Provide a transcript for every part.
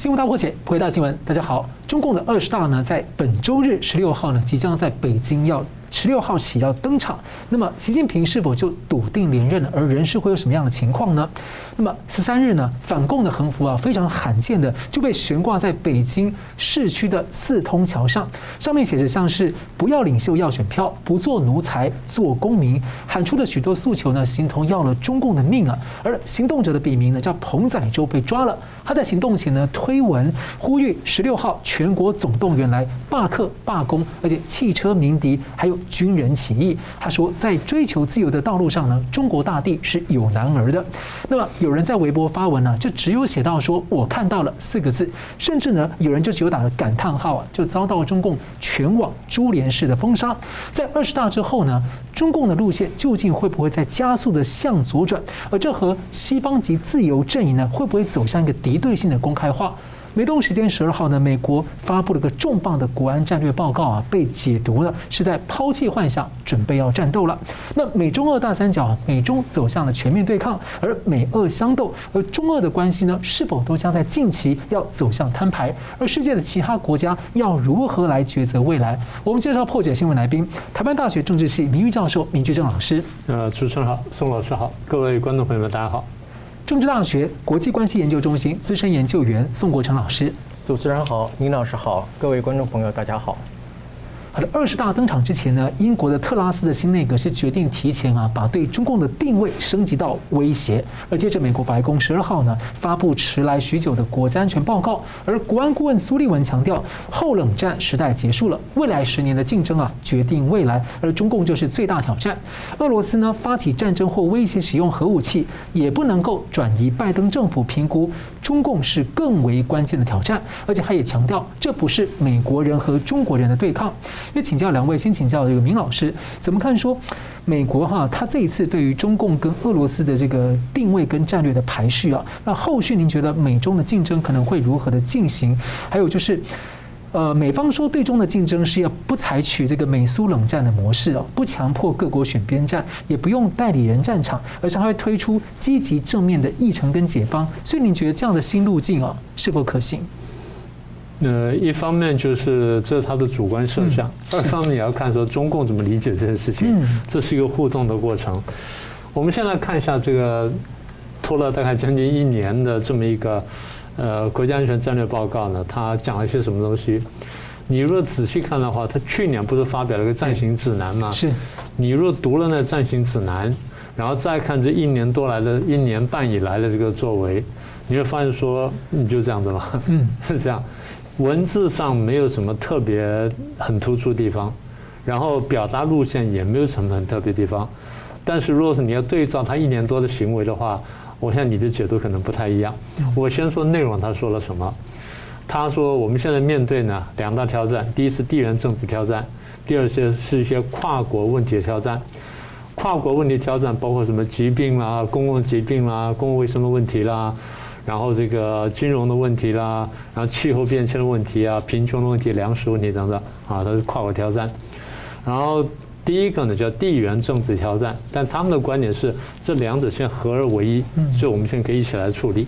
新闻大破解，回答新闻。大家好，中共的二十大呢，在本周日十六号呢，即将在北京要。十六号起要登场，那么习近平是否就笃定连任了？而人事会有什么样的情况呢？那么十三日呢，反共的横幅啊，非常罕见的就被悬挂在北京市区的四通桥上，上面写着像是“不要领袖要选票，不做奴才做公民”，喊出的许多诉求呢，形同要了中共的命啊。而行动者的笔名呢，叫彭仔洲被抓了，他在行动前呢，推文呼吁十六号全国总动员来罢课罢工，而且汽车鸣笛，还有。军人起义，他说，在追求自由的道路上呢，中国大地是有男儿的。那么有人在微博发文呢，就只有写到说“我看到了”四个字，甚至呢有人就只有打了感叹号啊，就遭到中共全网株连式的封杀。在二十大之后呢，中共的路线究竟会不会再加速的向左转？而这和西方及自由阵营呢，会不会走向一个敌对性的公开化？美东时间十二号呢，美国发布了个重磅的国安战略报告啊，被解读了是在抛弃幻想，准备要战斗了。那美中俄大三角，美中走向了全面对抗，而美俄相斗，而中俄的关系呢，是否都将在近期要走向摊牌？而世界的其他国家要如何来抉择未来？我们介绍破解新闻来宾，台湾大学政治系名誉教授明居正老师。呃，主持人好，宋老师好，各位观众朋友们，大家好。政治大学国际关系研究中心资深研究员宋国成老师，主持人好，倪老师好，各位观众朋友大家好。好的，二十大登场之前呢，英国的特拉斯的新内阁是决定提前啊，把对中共的定位升级到威胁。而接着，美国白宫十二号呢，发布迟来许久的国家安全报告。而国安顾问苏利文强调，后冷战时代结束了，未来十年的竞争啊，决定未来，而中共就是最大挑战。俄罗斯呢，发起战争或威胁使用核武器，也不能够转移拜登政府评估中共是更为关键的挑战。而且他也强调，这不是美国人和中国人的对抗。也请教两位，先请教这个明老师，怎么看说美国哈，他这一次对于中共跟俄罗斯的这个定位跟战略的排序啊，那后续您觉得美中的竞争可能会如何的进行？还有就是，呃，美方说对中的竞争是要不采取这个美苏冷战的模式啊，不强迫各国选边站，也不用代理人战场，而是还会推出积极正面的议程跟解方。所以您觉得这样的新路径啊，是否可行？呃，一方面就是这是他的主观设想，二方面也要看说中共怎么理解这件事情，这是一个互动的过程。我们先来看一下这个拖了大概将近一年的这么一个呃国家安全战略报告呢，它讲了一些什么东西？你如果仔细看的话，他去年不是发表了个暂行指南吗？是。你若读了那暂行指南，然后再看这一年多来的一年半以来的这个作为，你会发现说你就这样子嘛，嗯，是这样。文字上没有什么特别很突出的地方，然后表达路线也没有什么很特别的地方，但是如果是你要对照他一年多的行为的话，我想你的解读可能不太一样。我先说内容，他说了什么？他说我们现在面对呢两大挑战，第一是地缘政治挑战，第二些是一些跨国问题的挑战。跨国问题挑战包括什么疾病啦、公共疾病啦、公共卫生的问题啦。然后这个金融的问题啦，然后气候变迁的问题啊，贫穷的问题、粮食问题等等啊，它是跨国挑战。然后第一个呢叫地缘政治挑战，但他们的观点是这两者先合而为一，所以我们现在可以一起来处理。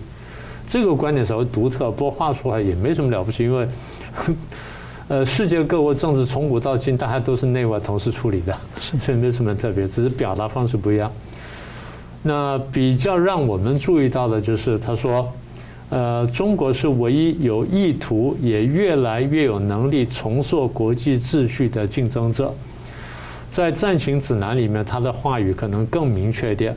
这个观点稍微独特，不过话说来也没什么了不起，因为 呃世界各国政治从古到今大家都是内外同时处理的，所以没什么特别，只是表达方式不一样。那比较让我们注意到的就是，他说，呃，中国是唯一有意图也越来越有能力重塑国际秩序的竞争者。在暂行指南里面，他的话语可能更明确一点。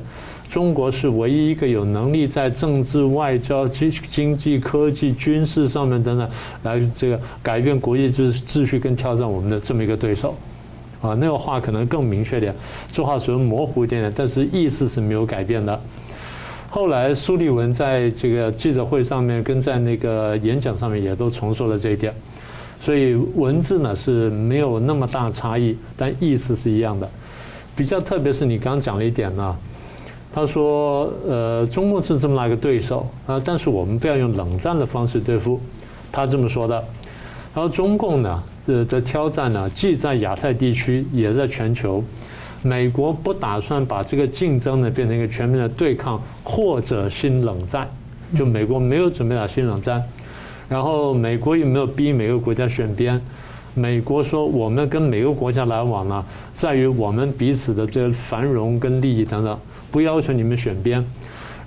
中国是唯一一个有能力在政治、外交、经经济、科技、军事上面等等，来这个改变国际秩秩序跟挑战我们的这么一个对手。啊，那个话可能更明确点，这话虽然模糊一点点，但是意思是没有改变的。后来苏利文在这个记者会上面跟在那个演讲上面也都重说了这一点，所以文字呢是没有那么大差异，但意思是一样的。比较特别是你刚讲了一点呢，他说呃，中共是这么大一个对手啊，但是我们不要用冷战的方式对付，他这么说的。然后中共呢？这这挑战呢，既在亚太地区，也在全球。美国不打算把这个竞争呢变成一个全面的对抗或者新冷战，就美国没有准备打新冷战。然后美国也没有逼每个国家选边？美国说我们跟每个国家来往呢，在于我们彼此的这个繁荣跟利益等等，不要求你们选边。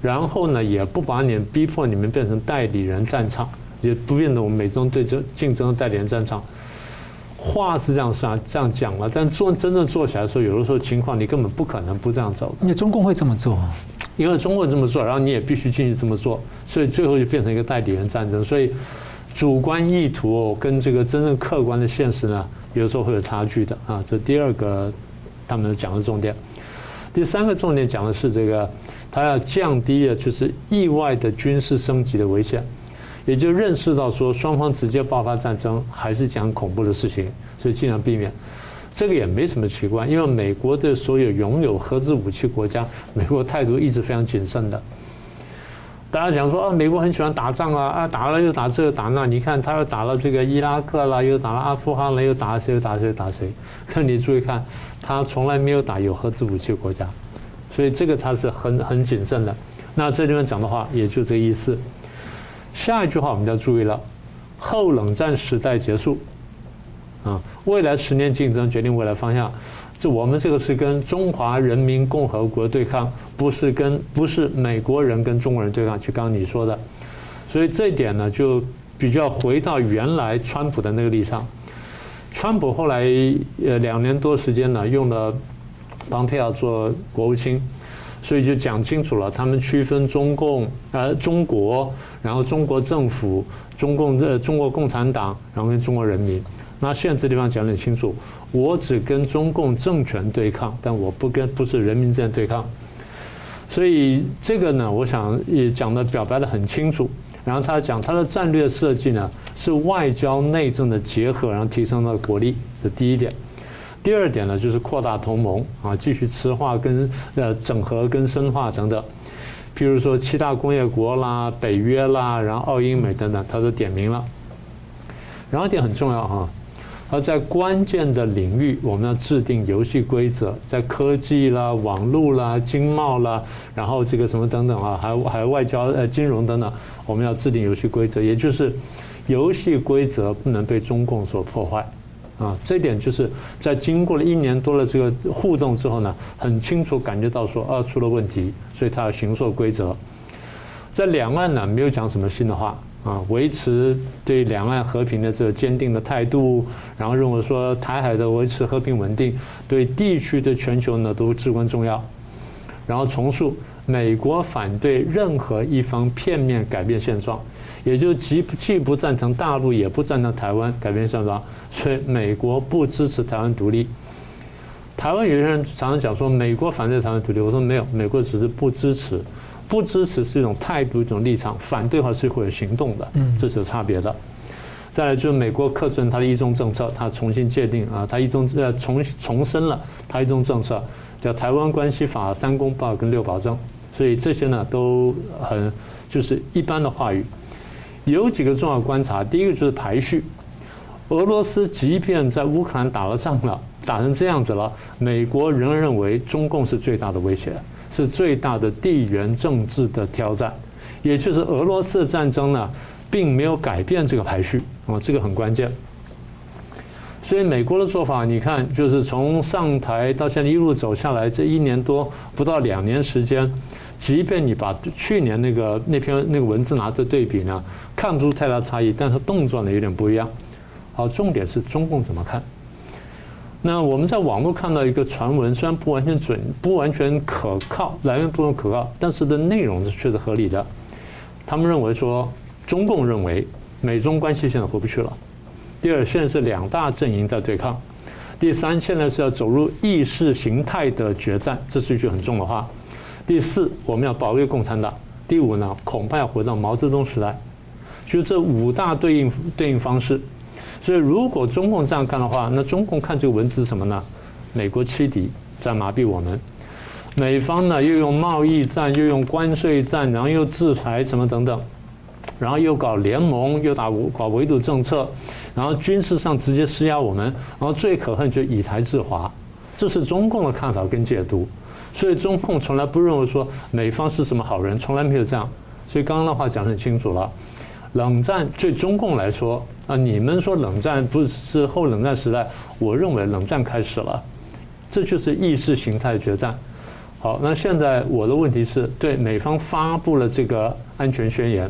然后呢，也不把你们逼迫你们变成代理人战场，也不变成我们美中对争竞争的代理人战场。话是这样说啊，这样讲了，但做真正做起来的时候，有的时候情况你根本不可能不这样走。因为中共会这么做，因为中共这么做，然后你也必须继续这么做，所以最后就变成一个代理人战争。所以主观意图跟这个真正客观的现实呢，有的时候会有差距的啊。这第二个他们讲的重点。第三个重点讲的是这个，他要降低的就是意外的军事升级的危险。也就认识到说，双方直接爆发战争还是讲恐怖的事情，所以尽量避免。这个也没什么奇怪，因为美国的所有拥有核子武器国家，美国态度一直非常谨慎的。大家讲说啊，美国很喜欢打仗啊，啊打了又打这又打那，你看他又打了这个伊拉克了，又打了阿富汗了，又打了谁又打谁打谁。可你注意看，他从来没有打有核子武器国家，所以这个他是很很谨慎的。那这地方讲的话，也就这个意思。下一句话我们就要注意了，后冷战时代结束，啊，未来十年竞争决定未来方向，这我们这个是跟中华人民共和国对抗，不是跟不是美国人跟中国人对抗，就刚刚你说的，所以这一点呢就比较回到原来川普的那个立场，川普后来呃两年多时间呢用了蓬佩奥做国务卿。所以就讲清楚了，他们区分中共呃中国，然后中国政府、中共呃中国共产党，然后跟中国人民。那现在这地方讲得很清楚，我只跟中共政权对抗，但我不跟不是人民之间对抗。所以这个呢，我想也讲的表白的很清楚。然后他讲他的战略设计呢，是外交内政的结合，然后提升了国力，这第一点。第二点呢，就是扩大同盟啊，继续雌化跟呃整合跟深化等等，譬如说七大工业国啦、北约啦，然后澳英美等等，他都点名了。然后一点很重要哈，而在关键的领域，我们要制定游戏规则，在科技啦、网络啦、经贸啦，然后这个什么等等啊，还有还有外交呃金融等等，我们要制定游戏规则，也就是游戏规则不能被中共所破坏。啊，这一点就是在经过了一年多的这个互动之后呢，很清楚感觉到说啊出了问题，所以他要形塑规则。在两岸呢，没有讲什么新的话啊，维持对两岸和平的这个坚定的态度，然后认为说台海的维持和平稳定对地区对全球呢都至关重要，然后重述美国反对任何一方片面改变现状。也就既既不赞成大陆，也不赞成台湾改变现状，所以美国不支持台湾独立。台湾有些人常常讲说美国反对台湾独立，我说没有，美国只是不支持，不支持是一种态度，一种立场，反对的话是会有行动的，这是有差别的。再来就是美国恪遵他的一中政策，他重新界定啊，他一中呃重重申了他一中政策，叫台湾关系法三公报跟六保证，所以这些呢都很就是一般的话语。有几个重要观察，第一个就是排序。俄罗斯即便在乌克兰打了仗了，打成这样子了，美国仍然认为中共是最大的威胁，是最大的地缘政治的挑战。也就是俄罗斯的战争呢，并没有改变这个排序啊，这个很关键。所以美国的做法，你看，就是从上台到现在一路走下来，这一年多不到两年时间。即便你把去年那个那篇那个文字拿着对比呢，看不出太大差异，但是动作呢有点不一样。好，重点是中共怎么看？那我们在网络看到一个传闻，虽然不完全准、不完全可靠，来源不能可靠，但是的内容是确实合理的。他们认为说，中共认为美中关系现在回不去了。第二，现在是两大阵营在对抗。第三，现在是要走入意识形态的决战，这是一句很重的话。第四，我们要保卫共产党。第五呢，恐怕要回到毛泽东时代，就这五大对应对应方式。所以，如果中共这样看的话，那中共看这个文字是什么呢？美国欺敌在麻痹我们，美方呢又用贸易战，又用关税战，然后又制裁什么等等，然后又搞联盟，又打搞围堵政策，然后军事上直接施压我们，然后最可恨就以台制华，这是中共的看法跟解读。所以中共从来不认为说美方是什么好人，从来没有这样。所以刚刚的话讲得很清楚了，冷战对中共来说啊，你们说冷战不是后冷战时代，我认为冷战开始了，这就是意识形态决战。好，那现在我的问题是对美方发布了这个安全宣言，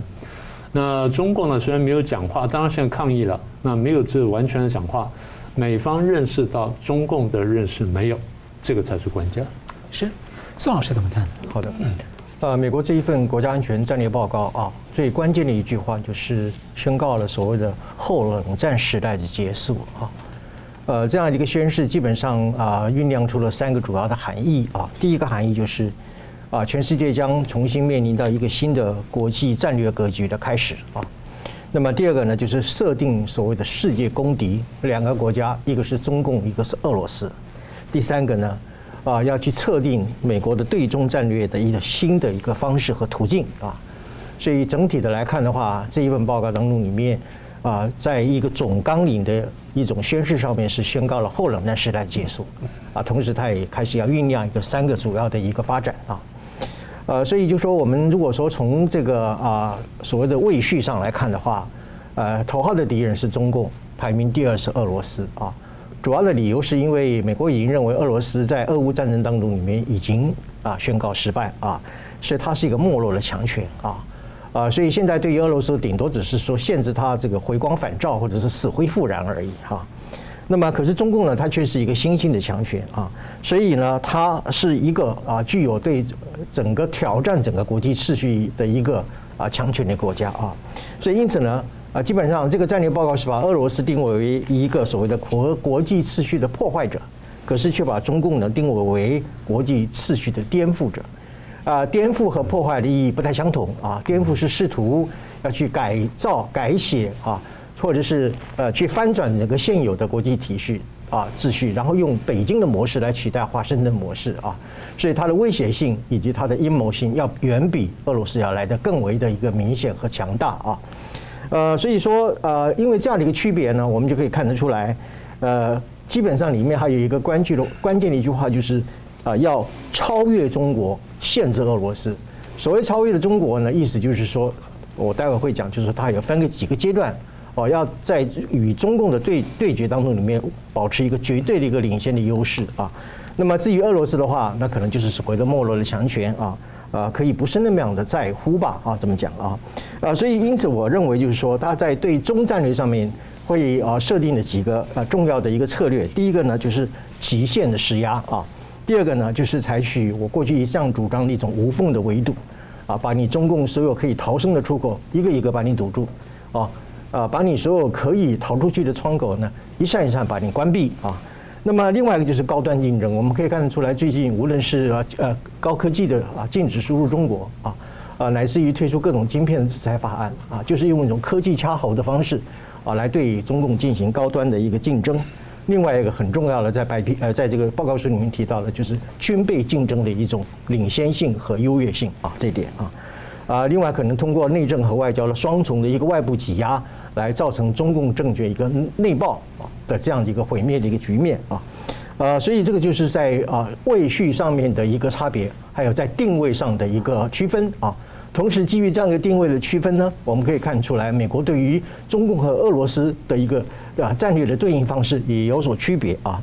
那中共呢虽然没有讲话，当然现在抗议了，那没有这完全的讲话，美方认识到中共的认识没有，这个才是关键。是，宋老师怎么看？好的，嗯。呃，美国这一份国家安全战略报告啊，最关键的一句话就是宣告了所谓的后冷战时代的结束啊。呃，这样的一个宣誓，基本上啊，酝酿出了三个主要的含义啊。第一个含义就是啊，全世界将重新面临到一个新的国际战略格局的开始啊。那么第二个呢，就是设定所谓的世界公敌两个国家，一个是中共，一个是俄罗斯。第三个呢？啊，要去测定美国的对中战略的一个新的一个方式和途径啊，所以整体的来看的话，这一份报告当中里面啊，在一个总纲领的一种宣示上面是宣告了后冷战时代结束啊，同时它也开始要酝酿一个三个主要的一个发展啊，呃，所以就说我们如果说从这个啊所谓的位序上来看的话，呃，头号的敌人是中共，排名第二是俄罗斯啊。主要的理由是因为美国已经认为俄罗斯在俄乌战争当中里面已经啊宣告失败啊，所以它是一个没落的强权啊啊，所以现在对于俄罗斯顶多只是说限制它这个回光返照或者是死灰复燃而已哈。那么可是中共呢，它却是一个新兴的强权啊，所以呢，它是一个啊具有对整个挑战整个国际秩序的一个啊强权的国家啊，所以因此呢。啊，基本上这个战略报告是把俄罗斯定位为一个所谓的国国际秩序的破坏者，可是却把中共呢定位为国际秩序的颠覆者。啊，颠覆和破坏的意义不太相同啊。颠覆是试图要去改造、改写啊，或者是呃去翻转整个现有的国际体系啊秩序，然后用北京的模式来取代华盛顿模式啊。所以它的威胁性以及它的阴谋性要远比俄罗斯要来得更为的一个明显和强大啊。呃，所以说，呃，因为这样的一个区别呢，我们就可以看得出来，呃，基本上里面还有一个关键的关键的一句话，就是啊、要超越中国，限制俄罗斯。所谓超越的中国呢，意思就是说，我待会会讲，就是它有分个几个阶段，哦，要在与中共的对对决当中里面保持一个绝对的一个领先的优势啊。那么至于俄罗斯的话，那可能就是所谓的没落的强权啊。啊，可以不是那么样的在乎吧？啊，这么讲啊，啊，所以因此我认为就是说，他在对中战略上面会啊设定了几个啊重要的一个策略。第一个呢，就是极限的施压啊；第二个呢，就是采取我过去一向主张的一种无缝的围堵啊，把你中共所有可以逃生的出口一个一个把你堵住啊啊，把你所有可以逃出去的窗口呢一扇一扇把你关闭啊。那么另外一个就是高端竞争，我们可以看得出来，最近无论是啊呃高科技的啊禁止输入中国啊啊，乃至于推出各种晶片制裁法案啊，就是用一种科技掐喉的方式啊来对中共进行高端的一个竞争。另外一个很重要的，在白皮呃在这个报告书里面提到的，就是军备竞争的一种领先性和优越性啊这点啊啊，另外可能通过内政和外交的双重的一个外部挤压，来造成中共政权一个内爆啊。的这样的一个毁灭的一个局面啊，呃，所以这个就是在啊位序上面的一个差别，还有在定位上的一个区分啊。同时，基于这样一个定位的区分呢，我们可以看出来，美国对于中共和俄罗斯的一个啊战略的对应方式也有所区别啊。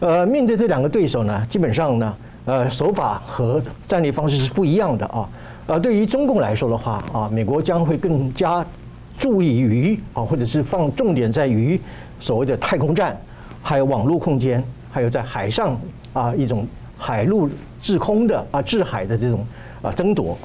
呃，面对这两个对手呢，基本上呢，呃，手法和战略方式是不一样的啊。呃，对于中共来说的话啊，美国将会更加注意于啊，或者是放重点在于。所谓的太空站，还有网络空间，还有在海上啊一种海陆制空的啊制海的这种啊争夺，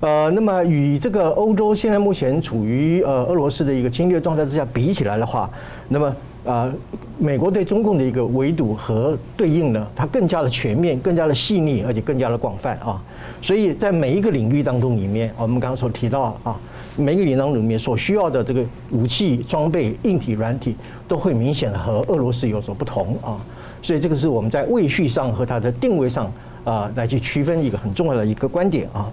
呃，那么与这个欧洲现在目前处于呃俄罗斯的一个侵略状态之下比起来的话，那么啊美国对中共的一个围堵和对应呢，它更加的全面，更加的细腻，而且更加的广泛啊，所以在每一个领域当中里面，我们刚刚所提到啊。每一个领域当中里面所需要的这个武器装备、硬体、软体，都会明显的和俄罗斯有所不同啊，所以这个是我们在位序上和它的定位上啊来去区分一个很重要的一个观点啊。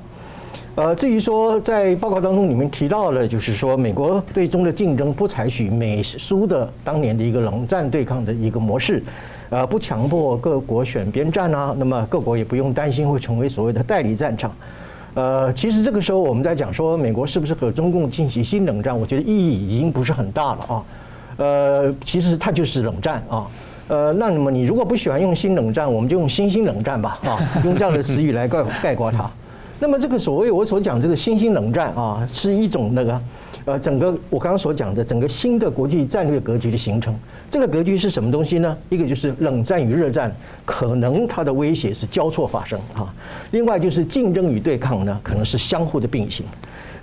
呃，至于说在报告当中你们提到了，就是说美国对中的竞争不采取美苏的当年的一个冷战对抗的一个模式，呃，不强迫各国选边站啊，那么各国也不用担心会成为所谓的代理战场。呃，其实这个时候我们在讲说美国是不是和中共进行新冷战，我觉得意义已经不是很大了啊。呃，其实它就是冷战啊。呃，那么你如果不喜欢用新冷战，我们就用新兴冷战吧啊，用这样的词语来概 概括它。那么这个所谓我所讲这个新兴冷战啊，是一种那个。呃，整个我刚刚所讲的整个新的国际战略格局的形成，这个格局是什么东西呢？一个就是冷战与热战，可能它的威胁是交错发生啊；另外就是竞争与对抗呢，可能是相互的并行。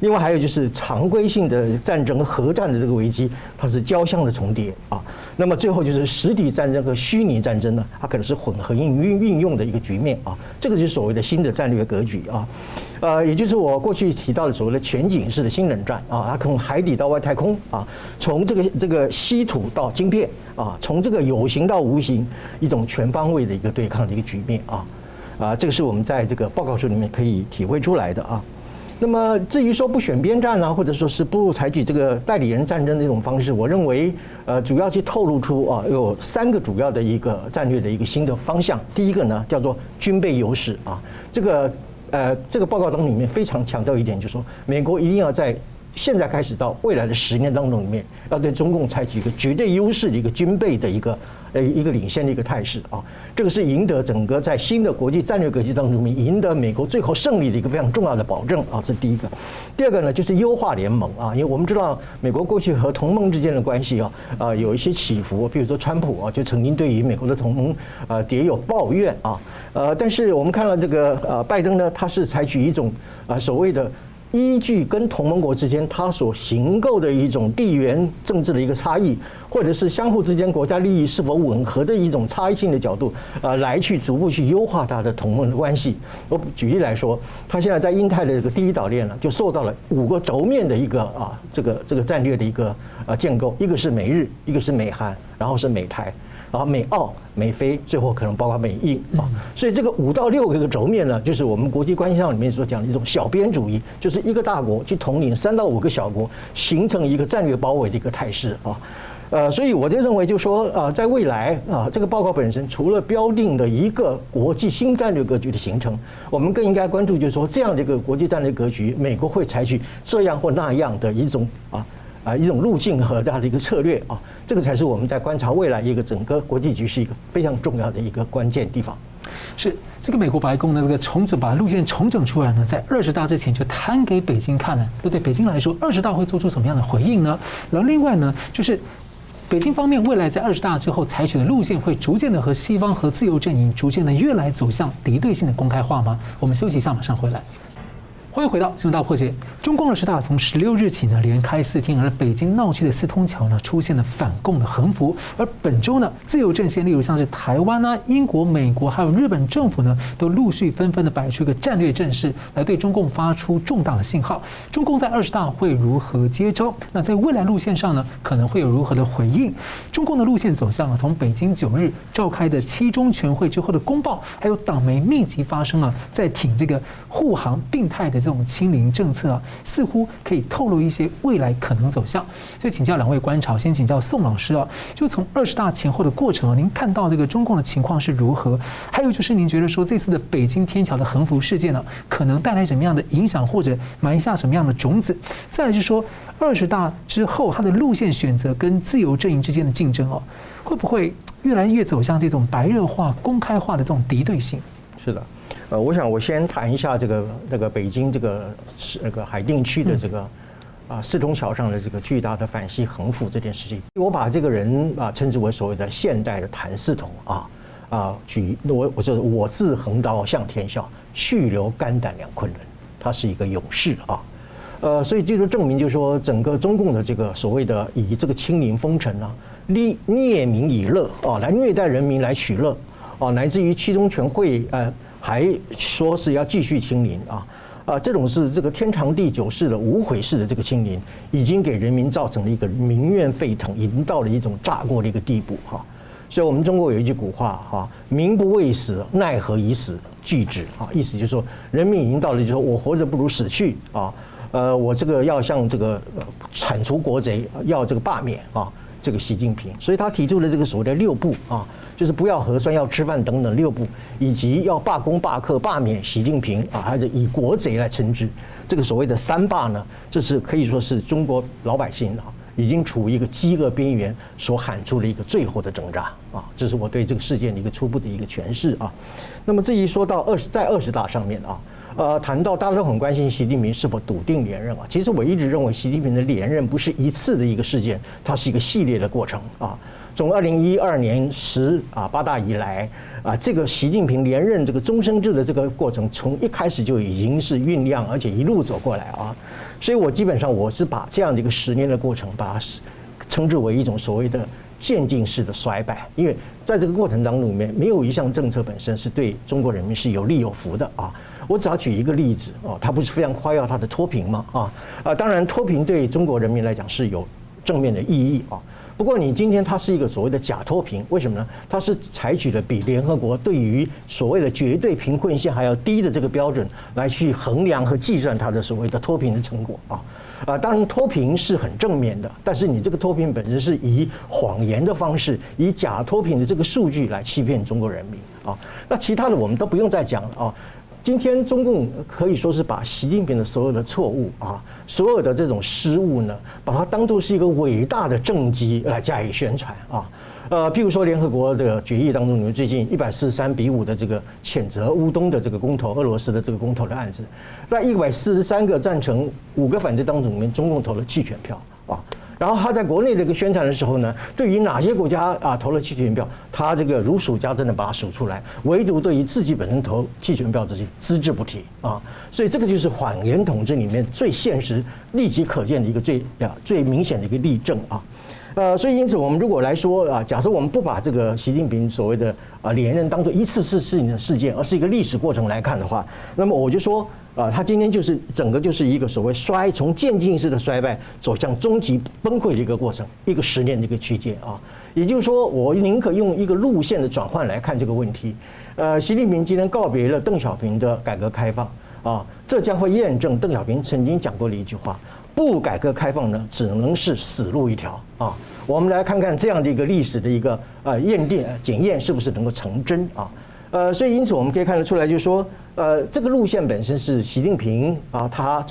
另外还有就是常规性的战争和、核战的这个危机，它是交相的重叠啊。那么最后就是实体战争和虚拟战争呢，它可能是混合运运运用的一个局面啊。这个就是所谓的新的战略格局啊。呃，也就是我过去提到的所谓的全景式的新冷战啊，它从海底到外太空啊，从这个这个稀土到晶片啊，从这个有形到无形，一种全方位的一个对抗的一个局面啊。啊，这个是我们在这个报告书里面可以体会出来的啊。那么至于说不选边站呢，或者说是不采取这个代理人战争的这种方式，我认为呃主要去透露出啊有三个主要的一个战略的一个新的方向。第一个呢叫做军备优势啊，这个呃这个报告当中里面非常强调一点，就是说美国一定要在现在开始到未来的十年当中里面，要对中共采取一个绝对优势的一个军备的一个。呃，一个领先的一个态势啊，这个是赢得整个在新的国际战略格局当中，赢得美国最后胜利的一个非常重要的保证啊，这是第一个。第二个呢，就是优化联盟啊，因为我们知道美国过去和同盟之间的关系啊，啊有一些起伏，比如说川普啊，就曾经对于美国的同盟啊也有抱怨啊，呃，但是我们看到这个呃拜登呢，他是采取一种啊所谓的。依据跟同盟国之间他所形构的一种地缘政治的一个差异，或者是相互之间国家利益是否吻合的一种差异性的角度，呃，来去逐步去优化他的同盟关系。我举例来说，他现在在印太的这个第一岛链呢，就受到了五个轴面的一个啊，这个这个战略的一个啊建构，一个是美日，一个是美韩，然后是美台。啊，美澳、美菲，最后可能包括美印啊，所以这个五到六个一个轴面呢，就是我们国际关系上里面所讲的一种小边主义，就是一个大国去统领三到五个小国，形成一个战略包围的一个态势啊。呃，所以我就认为，就说啊，在未来啊，这个报告本身除了标定的一个国际新战略格局的形成，我们更应该关注，就是说这样的一个国际战略格局，美国会采取这样或那样的一种啊。啊，一种路径和这样的一个策略啊，这个才是我们在观察未来一个整个国际局势一个非常重要的一个关键地方。是这个美国白宫的这个重整，把路线重整出来呢，在二十大之前就摊给北京看了，对不对？北京来说，二十大会做出什么样的回应呢？然后另外呢，就是北京方面未来在二十大之后采取的路线，会逐渐的和西方和自由阵营逐渐的越来走向敌对性的公开化吗？我们休息一下，马上回来。欢迎回到新闻大破解。中共二十大从十六日起呢连开四天，而北京闹区的四通桥呢出现了反共的横幅。而本周呢，自由阵线，例如像是台湾啊、英国、美国还有日本政府呢，都陆续纷纷的摆出一个战略阵势，来对中共发出重大的信号。中共在二十大会如何接招？那在未来路线上呢，可能会有如何的回应？中共的路线走向啊，从北京九日召开的七中全会之后的公报，还有党媒密集发声啊，在挺这个护航病态的。这种清零政策啊，似乎可以透露一些未来可能走向。所以请教两位观察，先请教宋老师啊，就从二十大前后的过程啊，您看到这个中共的情况是如何？还有就是您觉得说这次的北京天桥的横幅事件呢，可能带来什么样的影响，或者埋下什么样的种子？再来就是说二十大之后，它的路线选择跟自由阵营之间的竞争哦，会不会越来越走向这种白热化、公开化的这种敌对性？是的。呃，我想我先谈一下这个那个北京这个是那个海淀区的这个啊四通桥上的这个巨大的反西横幅这件事情。我把这个人啊称之为所谓的现代的谭嗣同啊啊，举我我说我自横刀向天笑，去留肝胆两昆仑，他是一个勇士啊。呃，所以这就证明，就是说整个中共的这个所谓的以这个清零封城啊，利虐民以乐啊，来虐待人民来取乐啊，乃至于七中全会呃。还说是要继续清零啊啊，这种是这个天长地久式的无悔式的这个清零，已经给人民造成了一个民怨沸腾，已经到了一种炸锅的一个地步哈。所以我们中国有一句古话哈，民不畏死，奈何以死惧之啊？意思就是说，人民已经到了就是说我活着不如死去啊。呃，我这个要向这个铲除国贼要这个罢免啊。这个习近平，所以他提出了这个所谓的六不啊，就是不要核酸、要吃饭等等六步，以及要罢工、罢课、罢免习近平啊，还是以国贼来称之。这个所谓的三罢呢，这是可以说是中国老百姓啊，已经处于一个饥饿边缘所喊出的一个最后的挣扎啊，这是我对这个事件的一个初步的一个诠释啊。那么至于说到二十在二十大上面啊，呃，谈到大家都很关心习近平是否笃定连任啊，其实我一直认为习近平的连任不是一次的一个事件，它是一个系列的过程啊。从二零一二年十啊八大以来啊，这个习近平连任这个终身制的这个过程，从一开始就已经是酝酿，而且一路走过来啊。所以我基本上我是把这样的一个十年的过程，把它称之为一种所谓的渐进式的衰败，因为在这个过程当中里面，没有一项政策本身是对中国人民是有利有福的啊。我只要举一个例子哦，他不是非常夸耀他的脱贫吗？啊啊，当然脱贫对中国人民来讲是有正面的意义啊。不过，你今天它是一个所谓的假脱贫，为什么呢？它是采取了比联合国对于所谓的绝对贫困线还要低的这个标准来去衡量和计算它的所谓的脱贫的成果啊啊！当然，脱贫是很正面的，但是你这个脱贫本身是以谎言的方式，以假脱贫的这个数据来欺骗中国人民啊。那其他的我们都不用再讲了啊。今天中共可以说是把习近平的所有的错误啊，所有的这种失误呢，把它当作是一个伟大的政绩来加以宣传啊。呃，譬如说联合国的决议当中，你们最近一百四十三比五的这个谴责乌东的这个公投，俄罗斯的这个公投的案子，在一百四十三个赞成、五个反对当中，里面中共投了弃权票啊。然后他在国内这个宣传的时候呢，对于哪些国家啊投了弃权票，他这个如数家珍的把它数出来，唯独对于自己本身投弃权票这些只字不提啊，所以这个就是谎言统治里面最现实、立即可见的一个最啊最明显的一个例证啊。呃，所以因此我们如果来说啊，假设我们不把这个习近平所谓的啊连任当做一次次事情的事件，而是一个历史过程来看的话，那么我就说。啊，他今天就是整个就是一个所谓衰，从渐进式的衰败走向终极崩溃的一个过程，一个十年的一个区间啊。也就是说，我宁可用一个路线的转换来看这个问题。呃，习近平今天告别了邓小平的改革开放啊，这将会验证邓小平曾经讲过的一句话：不改革开放呢，只能是死路一条啊。我们来看看这样的一个历史的一个呃验定检验是不是能够成真啊？呃，所以因此我们可以看得出来，就是说。呃，这个路线本身是习近平啊，他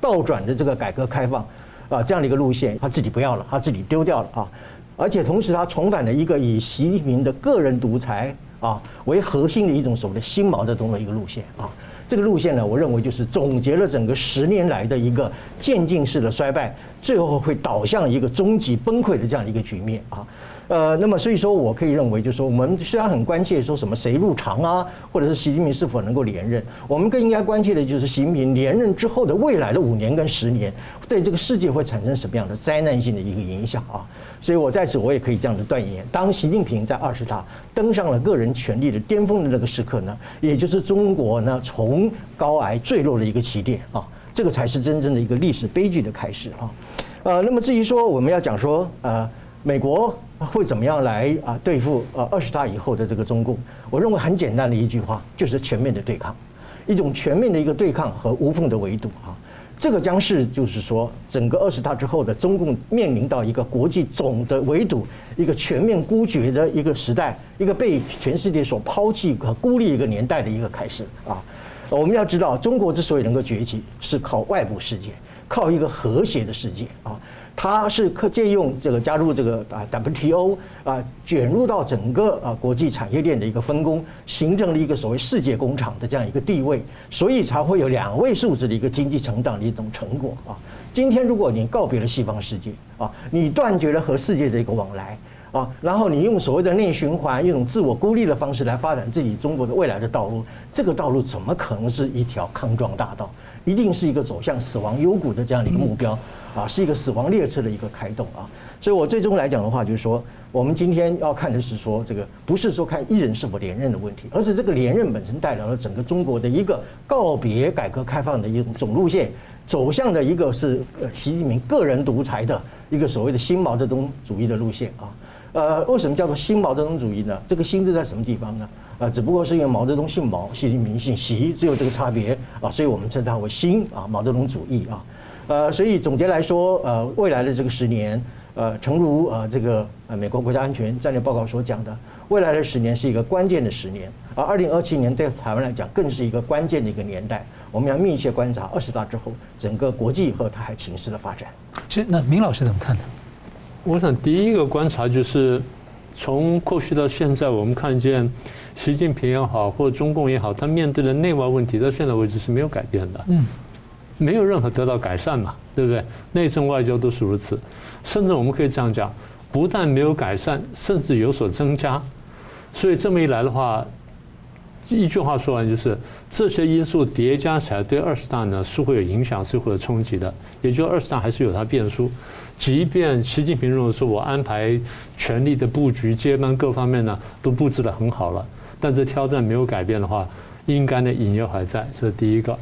倒转的这个改革开放啊，这样的一个路线，他自己不要了，他自己丢掉了啊，而且同时他重返了一个以习近平的个人独裁啊为核心的一种所谓的新毛泽东的一个路线啊，这个路线呢，我认为就是总结了整个十年来的一个渐进式的衰败，最后会导向一个终极崩溃的这样一个局面啊。呃，那么所以说我可以认为，就是说，我们虽然很关切说什么谁入常啊，或者是习近平是否能够连任，我们更应该关切的就是习近平连任之后的未来的五年跟十年，对这个世界会产生什么样的灾难性的一个影响啊？所以我在此我也可以这样的断言：当习近平在二十大登上了个人权力的巅峰的那个时刻呢，也就是中国呢从高崖坠落的一个起点啊，这个才是真正的一个历史悲剧的开始啊。呃，那么至于说我们要讲说呃。美国会怎么样来啊对付呃二十大以后的这个中共？我认为很简单的一句话，就是全面的对抗，一种全面的一个对抗和无缝的围堵啊。这个将是就是说整个二十大之后的中共面临到一个国际总的围堵，一个全面孤绝的一个时代，一个被全世界所抛弃和孤立一个年代的一个开始啊。我们要知道，中国之所以能够崛起，是靠外部世界，靠一个和谐的世界啊。它是可借用这个加入这个啊 WTO 啊卷入到整个啊国际产业链的一个分工，形成了一个所谓世界工厂的这样一个地位，所以才会有两位数字的一个经济成长的一种成果啊。今天如果你告别了西方世界啊，你断绝了和世界的一个往来啊，然后你用所谓的内循环一种自我孤立的方式来发展自己中国的未来的道路，这个道路怎么可能是一条康庄大道？一定是一个走向死亡幽谷的这样的一个目标。啊，是一个死亡列车的一个开动啊，所以我最终来讲的话，就是说，我们今天要看的是说，这个不是说看一人是否连任的问题，而是这个连任本身带来了整个中国的一个告别改革开放的一种总路线，走向的一个是呃习近平个人独裁的一个所谓的新毛泽东主义的路线啊。呃，为什么叫做新毛泽东主义呢？这个“新”字在什么地方呢？啊，只不过是因为毛泽东姓毛，习近平姓习，只有这个差别啊，所以我们称它为新啊毛泽东主义啊。呃，所以总结来说，呃，未来的这个十年，呃，诚如呃这个呃美国国家安全战略报告所讲的，未来的十年是一个关键的十年，而二零二七年对台湾来讲更是一个关键的一个年代。我们要密切观察二十大之后整个国际和台海情势的发展。是，那明老师怎么看呢？我想第一个观察就是，从过去到现在，我们看见习近平也好，或者中共也好，他面对的内外问题到现在为止是没有改变的。嗯。没有任何得到改善嘛，对不对？内政外交都是如此，甚至我们可以这样讲，不但没有改善，甚至有所增加。所以这么一来的话，一句话说完就是，这些因素叠加起来，对二十大呢是会有影响，是会有冲击的。也就是二十大还是有它变数，即便习近平认为说我安排权力的布局、接班各方面呢都布置得很好了，但这挑战没有改变的话，应该的隐忧还在。这是第一个。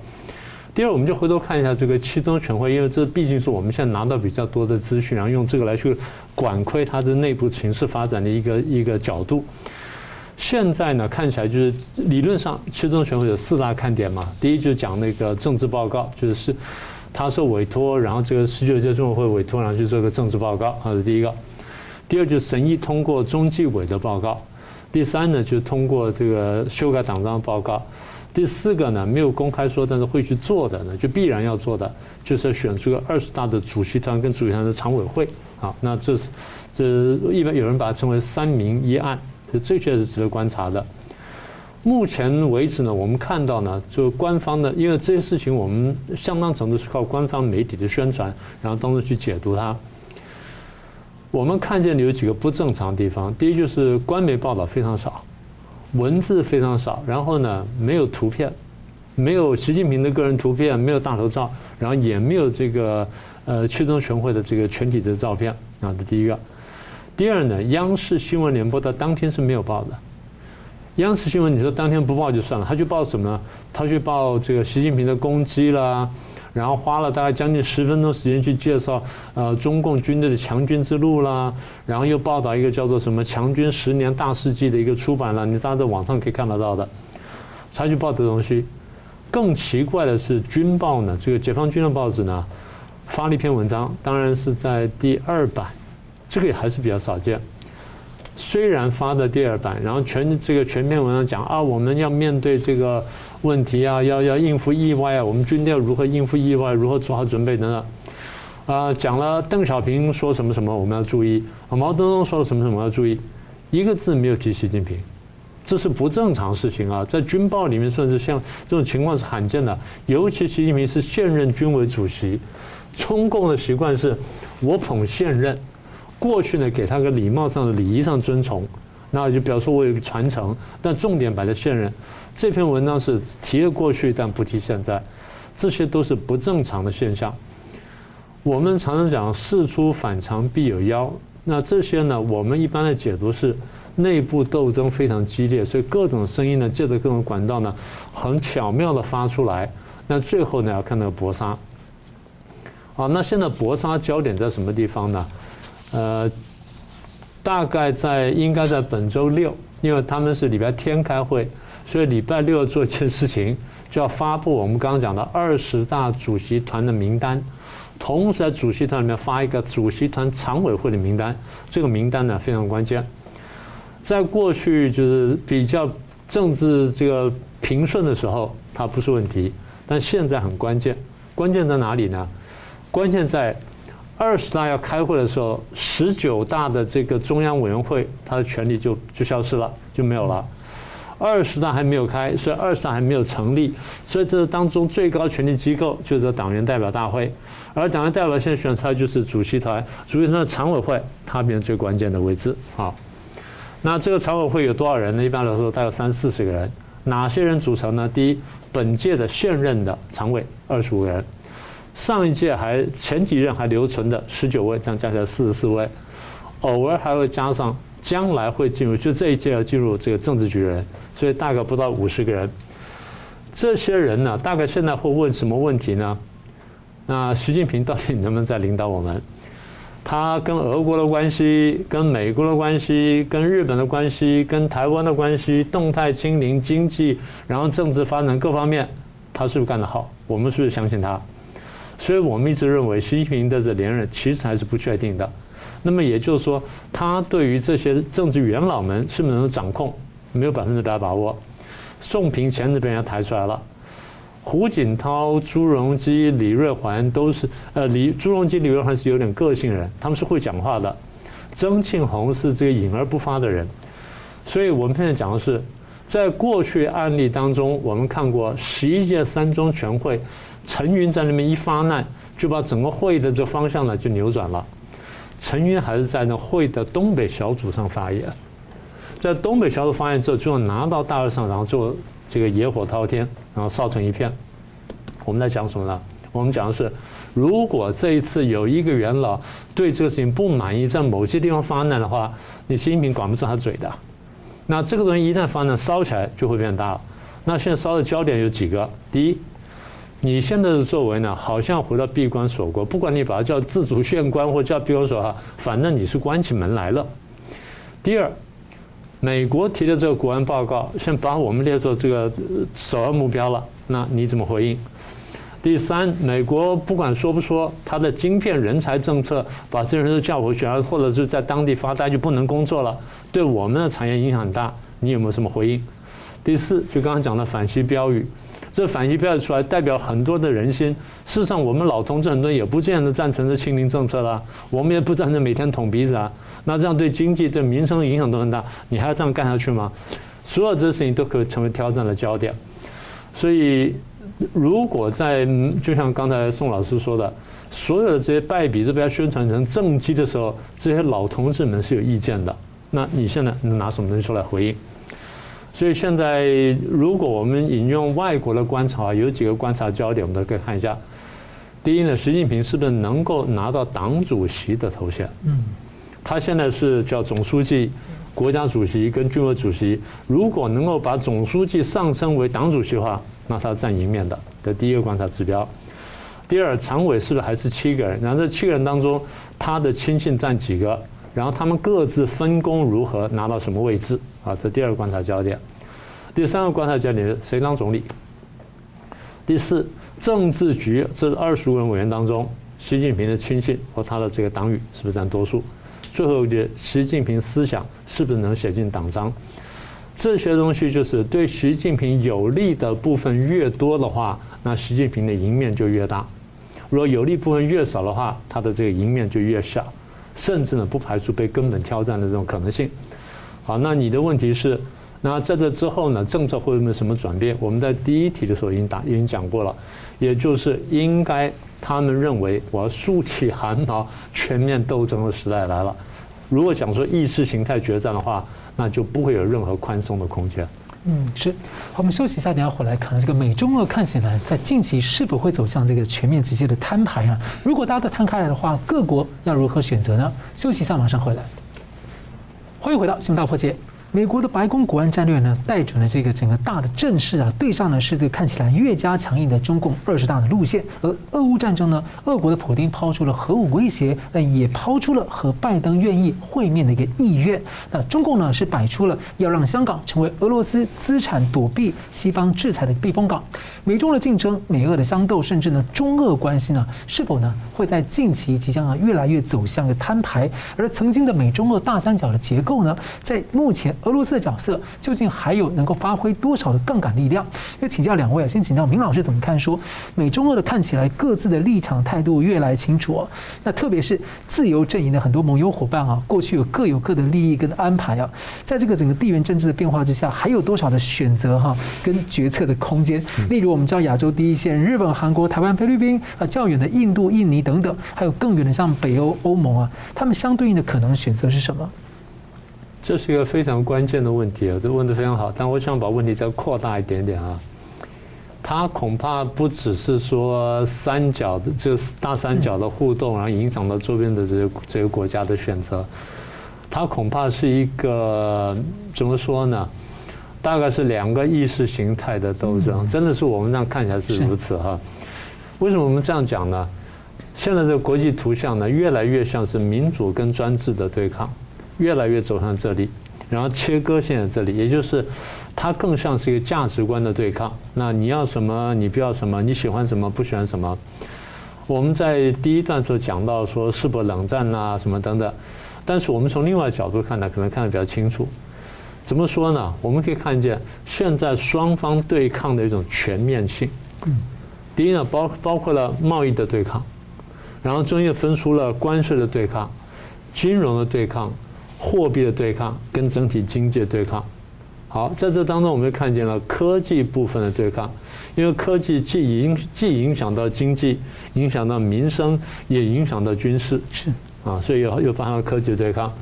第二，我们就回头看一下这个七中全会，因为这毕竟是我们现在拿到比较多的资讯，然后用这个来去管窥它的内部情势发展的一个一个角度。现在呢，看起来就是理论上七中全会有四大看点嘛。第一就是讲那个政治报告，就是他受委托，然后这个十九届中委会委托，然后去做个政治报告，这是第一个。第二就是审议通过中纪委的报告。第三呢，就是通过这个修改党章报告。第四个呢，没有公开说，但是会去做的呢，就必然要做的，就是要选出个二十大的主席团跟主席团的常委会。好，那这是这一般有人把它称为“三明一案”，这这确实值得观察的。目前为止呢，我们看到呢，就官方的，因为这些事情我们相当程度是靠官方媒体的宣传，然后当中去解读它。我们看见的有几个不正常的地方，第一就是官媒报道非常少。文字非常少，然后呢，没有图片，没有习近平的个人图片，没有大头照，然后也没有这个呃七中全会的这个全体的照片啊。这第一个，第二呢，央视新闻联播的当天是没有报的。央视新闻你说当天不报就算了，他去报什么呢？他去报这个习近平的攻击啦。然后花了大概将近十分钟时间去介绍，呃，中共军队的强军之路啦，然后又报道一个叫做什么“强军十年大事记”的一个出版了，你大家在网上可以看得到的。他去报的东西，更奇怪的是，军报呢，这个解放军的报纸呢，发了一篇文章，当然是在第二版，这个也还是比较少见。虽然发的第二版，然后全这个全篇文章讲啊，我们要面对这个。问题啊，要要应付意外啊，我们军队要如何应付意外，如何做好准备等等。啊，讲了邓小平说什么什么，我们要注意；啊，毛泽东说什么什么要注意，一个字没有提习近平，这是不正常事情啊。在军报里面，甚至像这种情况是罕见的，尤其习近平是现任军委主席，中共的习惯是我捧现任，过去呢给他个礼貌上的礼仪上尊崇，那就表示我有一个传承，但重点摆在现任。这篇文章是提了过去，但不提现在，这些都是不正常的现象。我们常常讲“事出反常必有妖”，那这些呢，我们一般的解读是内部斗争非常激烈，所以各种声音呢，借着各种管道呢，很巧妙的发出来。那最后呢，要看那个搏杀。好，那现在搏杀焦点在什么地方呢？呃，大概在应该在本周六，因为他们是礼拜天开会。所以礼拜六要做一件事情，就要发布我们刚刚讲的二十大主席团的名单，同时在主席团里面发一个主席团常委会的名单。这个名单呢，非常关键。在过去就是比较政治这个平顺的时候，它不是问题，但现在很关键。关键在哪里呢？关键在二十大要开会的时候，十九大的这个中央委员会，它的权力就就消失了，就没有了。二十大还没有开，所以二十大还没有成立，所以这是当中最高权力机构就是党员代表大会，而党员代表现在选出来就是主席团，主席团的常委会，它变成最关键的位置。好，那这个常委会有多少人呢？一般来说大概三四十个人，哪些人组成呢？第一，本届的现任的常委二十五人，上一届还前几任还留存的十九位，这样加起来四十四位，偶尔还会加上将来会进入，就这一届要进入这个政治局人。所以大概不到五十个人，这些人呢，大概现在会问什么问题呢？那习近平到底能不能再领导我们？他跟俄国的关系、跟美国的关系、跟日本的关系、跟台湾的关系、动态清零、经济，然后政治发展各方面，他是不是干得好？我们是不是相信他？所以我们一直认为习近平的这连任其实还是不确定的。那么也就是说，他对于这些政治元老们是不是能掌控，没有百分之百把握。宋平前阵被人抬出来了，胡锦涛、朱镕基、李瑞环都是呃，李朱镕基、李瑞环是有点个性人，他们是会讲话的。曾庆红是这个隐而不发的人，所以我们现在讲的是，在过去案例当中，我们看过十一届三中全会，陈云在那边一发难，就把整个会的这方向呢就扭转了。陈云还是在那会的东北小组上发言，在东北小组发言之后，最后拿到大会上，然后就这个野火滔天，然后烧成一片。我们在讲什么呢？我们讲的是，如果这一次有一个元老对这个事情不满意，在某些地方发难的话，你习近平管不住他嘴的。那这个东西一旦发难，烧起来就会变大了。那现在烧的焦点有几个？第一。你现在的作为呢，好像回到闭关锁国，不管你把它叫自主宪关或叫闭关锁哈，反正你是关起门来了。第二，美国提的这个国安报告，先把我们列作这个首要目标了，那你怎么回应？第三，美国不管说不说，他的晶片人才政策，把这些人都叫回去，或者是在当地发呆就不能工作了，对我们的产业影响很大，你有没有什么回应？第四，就刚刚讲的反西标语。这反击标出来，代表很多的人心。事实上，我们老同志很多也不见得赞成这清零政策了，我们也不赞成每天捅鼻子啊。那这样对经济、对民生的影响都很大。你还要这样干下去吗？所有这些事情都可以成为挑战的焦点。所以，如果在就像刚才宋老师说的，所有的这些败笔都被他宣传成政绩的时候，这些老同志们是有意见的。那你现在能拿什么东西出来回应？所以现在，如果我们引用外国的观察，有几个观察焦点，我们都可以看一下。第一呢，习近平是不是能够拿到党主席的头衔？嗯，他现在是叫总书记、国家主席跟军委主席。如果能够把总书记上升为党主席的话，那他占赢面的。这第一个观察指标。第二，常委是不是还是七个人？然后这七个人当中，他的亲信占几个？然后他们各自分工如何，拿到什么位置？啊，这第二个观察焦点。第三个观察焦点是谁当总理？第四，政治局这二十五人委员当中，习近平的亲信和他的这个党羽是不是占多数？最后一个，习近平思想是不是能写进党章？这些东西就是对习近平有利的部分越多的话，那习近平的赢面就越大；如果有利部分越少的话，他的这个赢面就越小。甚至呢，不排除被根本挑战的这种可能性。好，那你的问题是，那在这之后呢，政策会有没有什么转变？我们在第一题的时候已经答，已经讲过了，也就是应该他们认为我要竖起寒毛，全面斗争的时代来了。如果讲说意识形态决战的话，那就不会有任何宽松的空间。嗯，是。我们休息一下，等下回来看这个美中俄看起来在近期是否会走向这个全面直接的摊牌啊？如果大家都摊开来的话，各国要如何选择呢？休息一下，马上回来。欢迎回到《新闻大破解》。美国的白宫国安战略呢，带准了这个整个大的阵势啊，对上呢是这个看起来越加强硬的中共二十大的路线。而俄乌战争呢，俄国的普丁抛出了核武威胁，那也抛出了和拜登愿意会面的一个意愿。那中共呢是摆出了要让香港成为俄罗斯资产躲避西方制裁的避风港。美中的竞争、美俄的相斗，甚至呢中俄关系呢，是否呢会在近期即将啊越来越走向个摊牌？而曾经的美中俄大三角的结构呢，在目前。俄罗斯的角色究竟还有能够发挥多少的杠杆力量？要请教两位啊，先请教明老师怎么看？说美中俄的看起来各自的立场态度越来清楚哦。那特别是自由阵营的很多盟友伙伴啊，过去有各有各的利益跟安排啊，在这个整个地缘政治的变化之下，还有多少的选择哈跟决策的空间？例如我们知道亚洲第一线日本、韩国、台湾、菲律宾啊，较远的印度、印尼等等，还有更远的像北欧、欧盟啊，他们相对应的可能选择是什么？这是一个非常关键的问题啊，这问的非常好。但我想把问题再扩大一点点啊，它恐怕不只是说三角的这个大三角的互动，然后影响到周边的这些这些国家的选择，它恐怕是一个怎么说呢？大概是两个意识形态的斗争，真的是我们这样看起来是如此哈。为什么我们这样讲呢？现在这个国际图像呢，越来越像是民主跟专制的对抗。越来越走向这里，然后切割现在这里，也就是它更像是一个价值观的对抗。那你要什么，你不要什么，你喜欢什么，不喜欢什么。我们在第一段时候讲到说是否冷战啊什么等等，但是我们从另外角度看呢，可能看得比较清楚。怎么说呢？我们可以看见现在双方对抗的一种全面性。第一呢，包包括了贸易的对抗，然后中间分出了关税的对抗、金融的对抗、货币的对抗跟整体经济的对抗。好，在这当中，我们就看见了科技部分的对抗，因为科技既影既影响到经济，影响到民生，也影响到军事，是啊，所以又又发生了科技的对抗。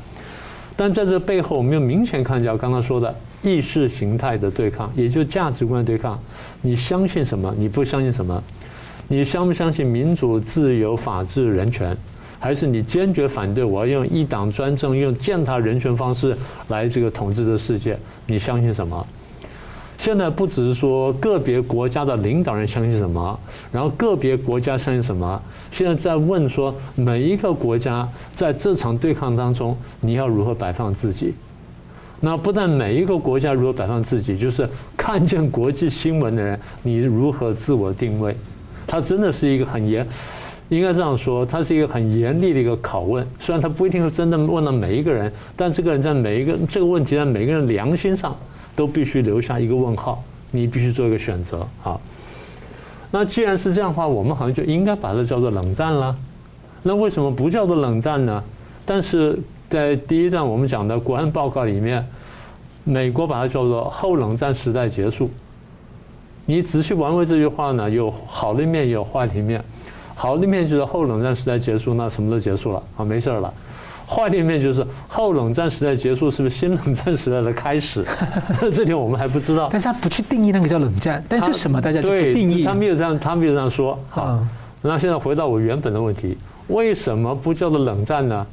但在这背后，我们又明显看见刚刚说的意识形态的对抗，也就是价值观的对抗。你相信什么？你不相信什么？你相不相信民主、自由、法治、人权？还是你坚决反对我要用一党专政、用践踏人权方式来这个统治这世界？你相信什么？现在不只是说个别国家的领导人相信什么，然后个别国家相信什么，现在在问说每一个国家在这场对抗当中，你要如何摆放自己？那不但每一个国家如何摆放自己，就是看见国际新闻的人，你如何自我定位？它真的是一个很严，应该这样说，它是一个很严厉的一个拷问。虽然它不一定是真的问到每一个人，但这个人在每一个这个问题在每个人良心上。都必须留下一个问号，你必须做一个选择啊。那既然是这样的话，我们好像就应该把它叫做冷战了。那为什么不叫做冷战呢？但是在第一段我们讲的国安报告里面，美国把它叫做后冷战时代结束。你仔细玩味这句话呢，有好的一面，也有坏的一面。好的一面就是后冷战时代结束，那什么都结束了啊，没事了。坏的一面就是后冷战时代结束，是不是新冷战时代的开始？这点我们还不知道。但是他不去定义那个叫冷战，但是什么大家就不定义。他没有这样，他没有这样说。好，那现在回到我原本的问题，为什么不叫做冷战呢？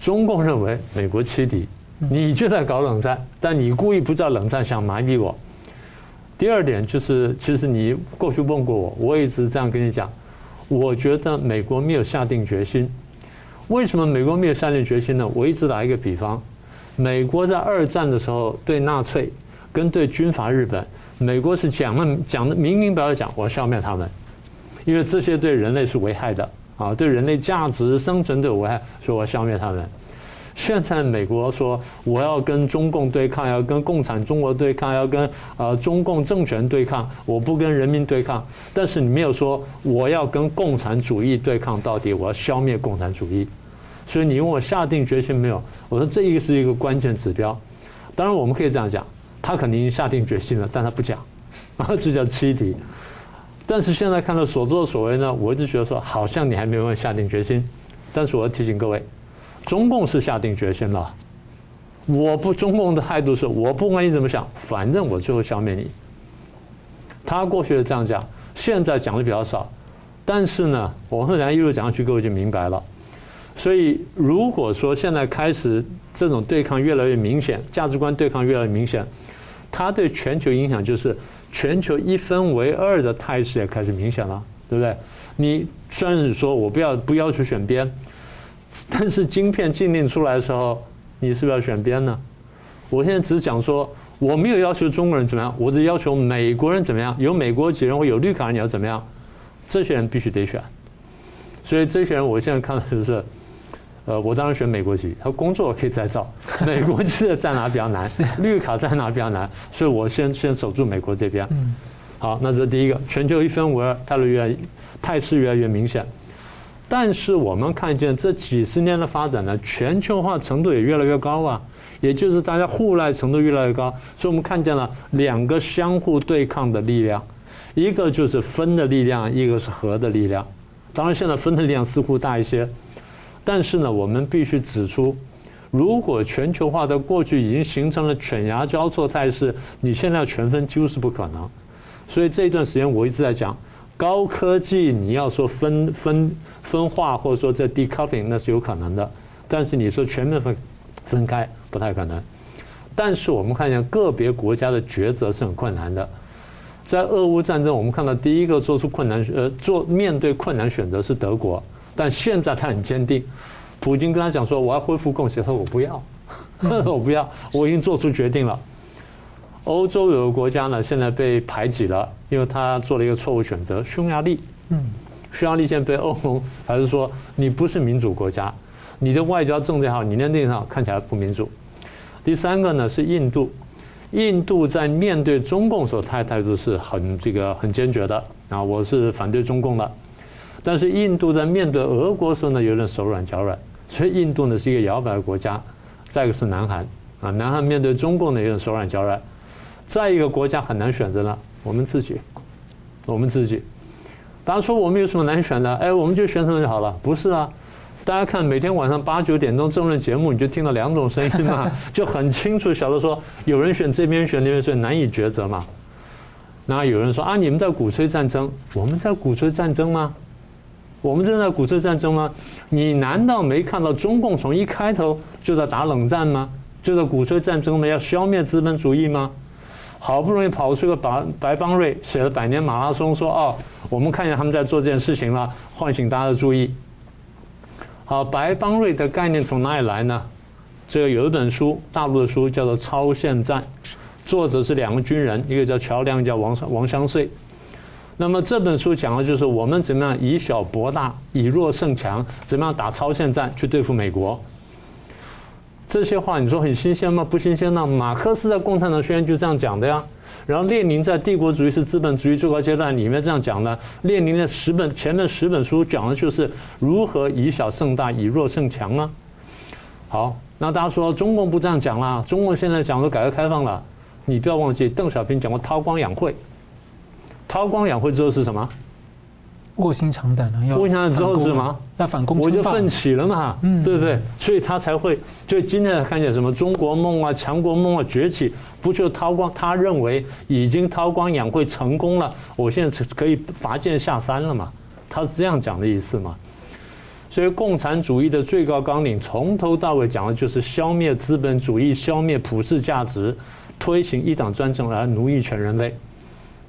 中共认为美国欺敌，你就在搞冷战，但你故意不叫冷战，想麻痹我。第二点就是，其实你过去问过我，我一直这样跟你讲，我觉得美国没有下定决心。为什么美国没有下定决心呢？我一直打一个比方，美国在二战的时候对纳粹跟对军阀日本，美国是讲了讲的明明白白讲，我要消灭他们，因为这些对人类是危害的啊，对人类价值生存都有危害，所以我要消灭他们。现在美国说我要跟中共对抗，要跟共产中国对抗，要跟呃中共政权对抗，我不跟人民对抗。但是你没有说我要跟共产主义对抗到底，我要消灭共产主义。所以你问我下定决心没有？我说这一个是一个关键指标。当然我们可以这样讲，他肯定已经下定决心了，但他不讲，然 后这叫欺敌。但是现在看到所作所为呢，我一直觉得说好像你还没有下定决心。但是我要提醒各位。中共是下定决心了，我不，中共的态度是我不管你怎么想，反正我最后消灭你。他过去是这样讲，现在讲的比较少，但是呢，我们等下一路讲下去，各位就明白了。所以如果说现在开始这种对抗越来越明显，价值观对抗越来越明显，它对全球影响就是全球一分为二的态势也开始明显了，对不对？你虽然是说我不要不要求选边。但是晶片禁令出来的时候，你是不是要选边呢？我现在只是讲说，我没有要求中国人怎么样，我只要求美国人怎么样。有美国籍人或有绿卡人你要怎么样？这些人必须得选。所以这些人我现在看到就是，呃，我当然选美国籍，他工作可以再造。美国籍的在哪比较难？绿卡在哪比较难？所以我先先守住美国这边。好，那这是第一个，全球一分为二，态度越来态势越来越明显。但是我们看见这几十年的发展呢，全球化程度也越来越高啊，也就是大家互赖程度越来越高，所以我们看见了两个相互对抗的力量，一个就是分的力量，一个是合的力量。当然，现在分的力量似乎大一些，但是呢，我们必须指出，如果全球化的过去已经形成了犬牙交错态势，你现在要全分几乎是不可能。所以这一段时间我一直在讲。高科技，你要说分分分化，或者说这 decoupling，那是有可能的。但是你说全面分分开，不太可能。但是我们看见个别国家的抉择是很困难的。在俄乌战争，我们看到第一个做出困难呃做面对困难选择是德国，但现在他很坚定。普京跟他讲说：“我要恢复共识。”他说：“我不要，我不要，我已经做出决定了。”欧洲有个国家呢，现在被排挤了，因为他做了一个错误选择。匈牙利，嗯，匈牙利现在被欧盟还是说你不是民主国家，你的外交政策好，你的内政看起来不民主。第三个呢是印度，印度在面对中共时候，他态度是很这个很坚决的啊，我是反对中共的。但是印度在面对俄国时候呢，有点手软脚软，所以印度呢是一个摇摆的国家。再一个是南韩啊，南韩面对中共呢有点手软脚软。再一个国家很难选择了，我们自己，我们自己。大家说我们有什么难选的？哎，我们就选什么就好了？不是啊，大家看每天晚上八九点钟政论节目，你就听到两种声音嘛，就很清楚晓得说有人选这边选那边，所以难以抉择嘛。然后有人说啊，你们在鼓吹战争，我们在鼓吹战争吗？我们正在鼓吹战争吗？你难道没看到中共从一开头就在打冷战吗？就在鼓吹战争吗？要消灭资本主义吗？好不容易跑出个白白邦瑞写了百年马拉松，说哦，我们看见他们在做这件事情了，唤醒大家的注意。好，白邦瑞的概念从哪里来呢？这个有一本书，大陆的书叫做《超限战》，作者是两个军人，一个叫乔梁，叫王王相穗。那么这本书讲的就是我们怎么样以小博大，以弱胜强，怎么样打超限战去对付美国。这些话你说很新鲜吗？不新鲜呢。马克思在《共产党宣言》就这样讲的呀。然后列宁在《帝国主义是资本主义最高阶段》里面这样讲的。列宁的十本前面十本书讲的就是如何以小胜大，以弱胜强啊。好，那大家说中共不这样讲了，中共现在讲说改革开放了，你不要忘记邓小平讲过韬光养晦。韬光养晦之后是什么？卧薪尝胆啊！要卧薪尝胆之后是什么？要反攻，我就奋起了嘛，嗯，对不对？所以他才会就今天看见什么中国梦啊、强国梦啊崛起，不就韬光？他认为已经韬光养晦成功了，我现在可以拔剑下山了嘛？他是这样讲的意思嘛？所以共产主义的最高纲领从头到尾讲的就是消灭资本主义，消灭普世价值，推行一党专政来奴役全人类。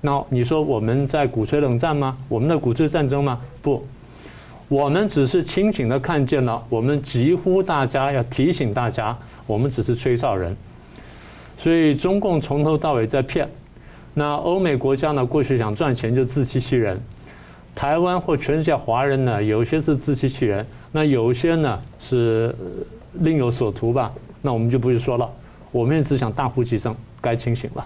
那你说我们在鼓吹冷战吗？我们在鼓吹战争吗？不，我们只是清醒的看见了。我们几乎大家要提醒大家，我们只是吹哨人。所以中共从头到尾在骗。那欧美国家呢？过去想赚钱就自欺欺人。台湾或全世界华人呢？有些是自欺欺人，那有些呢是另有所图吧？那我们就不去说了。我们也只想大呼其声，该清醒了。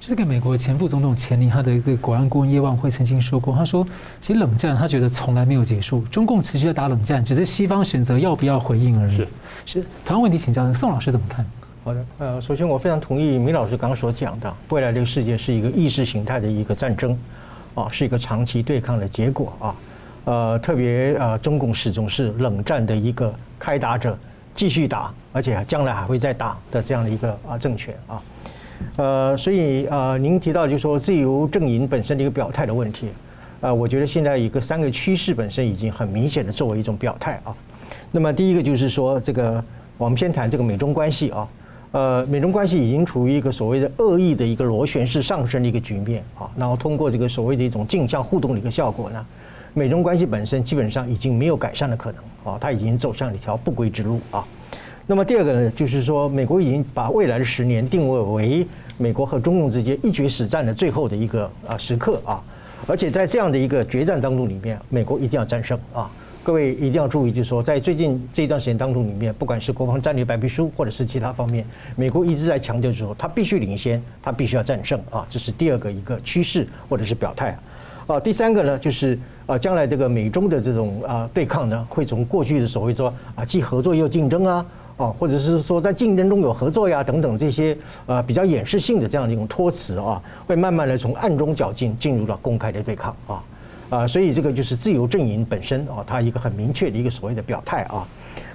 这个美国前副总统钱尼，他的一个国安顾问叶望辉曾经说过，他说，其实冷战他觉得从来没有结束，中共持续在打冷战，只是西方选择要不要回应而已。是是，同样问题请教宋老师怎么看？好的，呃，首先我非常同意米老师刚刚所讲的，未来这个世界是一个意识形态的一个战争，啊，是一个长期对抗的结果啊，呃，特别呃，中共始终是冷战的一个开打者，继续打，而且将来还会再打的这样的一个啊政权啊。呃，所以呃，您提到就是说自由阵营本身的一个表态的问题，呃，我觉得现在一个三个趋势本身已经很明显的作为一种表态啊。那么第一个就是说，这个我们先谈这个美中关系啊，呃，美中关系已经处于一个所谓的恶意的一个螺旋式上升的一个局面啊，然后通过这个所谓的一种镜像互动的一个效果呢，美中关系本身基本上已经没有改善的可能啊，它已经走向了一条不归之路啊。那么第二个呢，就是说，美国已经把未来的十年定位为美国和中共之间一决死战的最后的一个啊时刻啊，而且在这样的一个决战当中里面，美国一定要战胜啊！各位一定要注意，就是说，在最近这一段时间当中里面，不管是国防战略白皮书或者是其他方面，美国一直在强调，就是说，它必须领先，它必须要战胜啊！这是第二个一个趋势或者是表态啊。第三个呢，就是啊，将来这个美中的这种啊对抗呢，会从过去的所谓说啊既合作又竞争啊。啊，或者是说在竞争中有合作呀，等等这些呃比较掩饰性的这样的一种托词啊，会慢慢的从暗中较劲进入到公开的对抗啊啊，所以这个就是自由阵营本身啊，它一个很明确的一个所谓的表态啊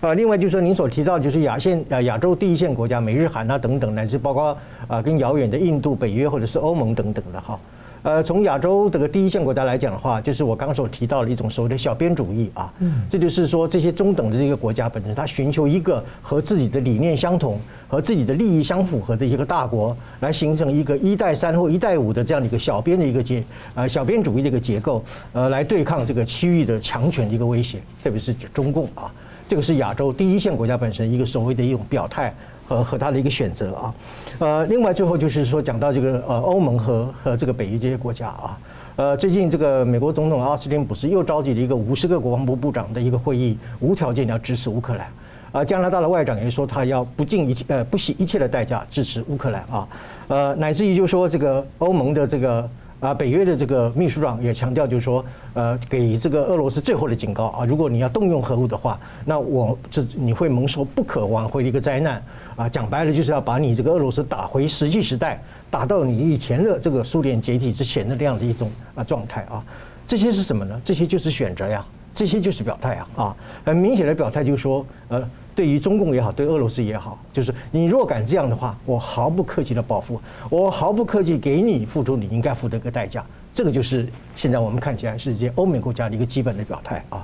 啊，另外就是说您所提到就是亚线啊亚洲第一线国家美日韩啊等等，乃至包括啊跟遥远的印度、北约或者是欧盟等等的哈。呃，从亚洲这个第一线国家来讲的话，就是我刚所提到的一种所谓的小编主义啊，嗯，这就是说这些中等的这个国家本身，它寻求一个和自己的理念相同、和自己的利益相符合的一个大国，来形成一个一带三或一带五的这样的一个小编的一个结，呃，小编主义的一个结构，呃，来对抗这个区域的强权的一个威胁，特别是中共啊，这个是亚洲第一线国家本身一个所谓的一种表态。和和他的一个选择啊，呃，另外最后就是说讲到这个呃欧盟和和这个北约这些国家啊，呃，最近这个美国总统奥斯汀不是又召集了一个五十个国防部部长的一个会议，无条件要支持乌克兰。啊，加拿大的外长也说他要不计一切呃不惜一切的代价支持乌克兰啊，呃，乃至于就说这个欧盟的这个。啊，北约的这个秘书长也强调，就是说，呃，给这个俄罗斯最后的警告啊，如果你要动用核武的话，那我这你会蒙受不可挽回的一个灾难啊。讲白了，就是要把你这个俄罗斯打回实际时代，打到你以前的这个苏联解体之前的那样的一种啊状态啊。这些是什么呢？这些就是选择呀，这些就是表态啊啊，很明显的表态就是说，呃。对于中共也好，对俄罗斯也好，就是你若敢这样的话，我毫不客气的报复，我毫不客气给你付出你应该付的一个代价。这个就是现在我们看起来是这些欧美国家的一个基本的表态啊。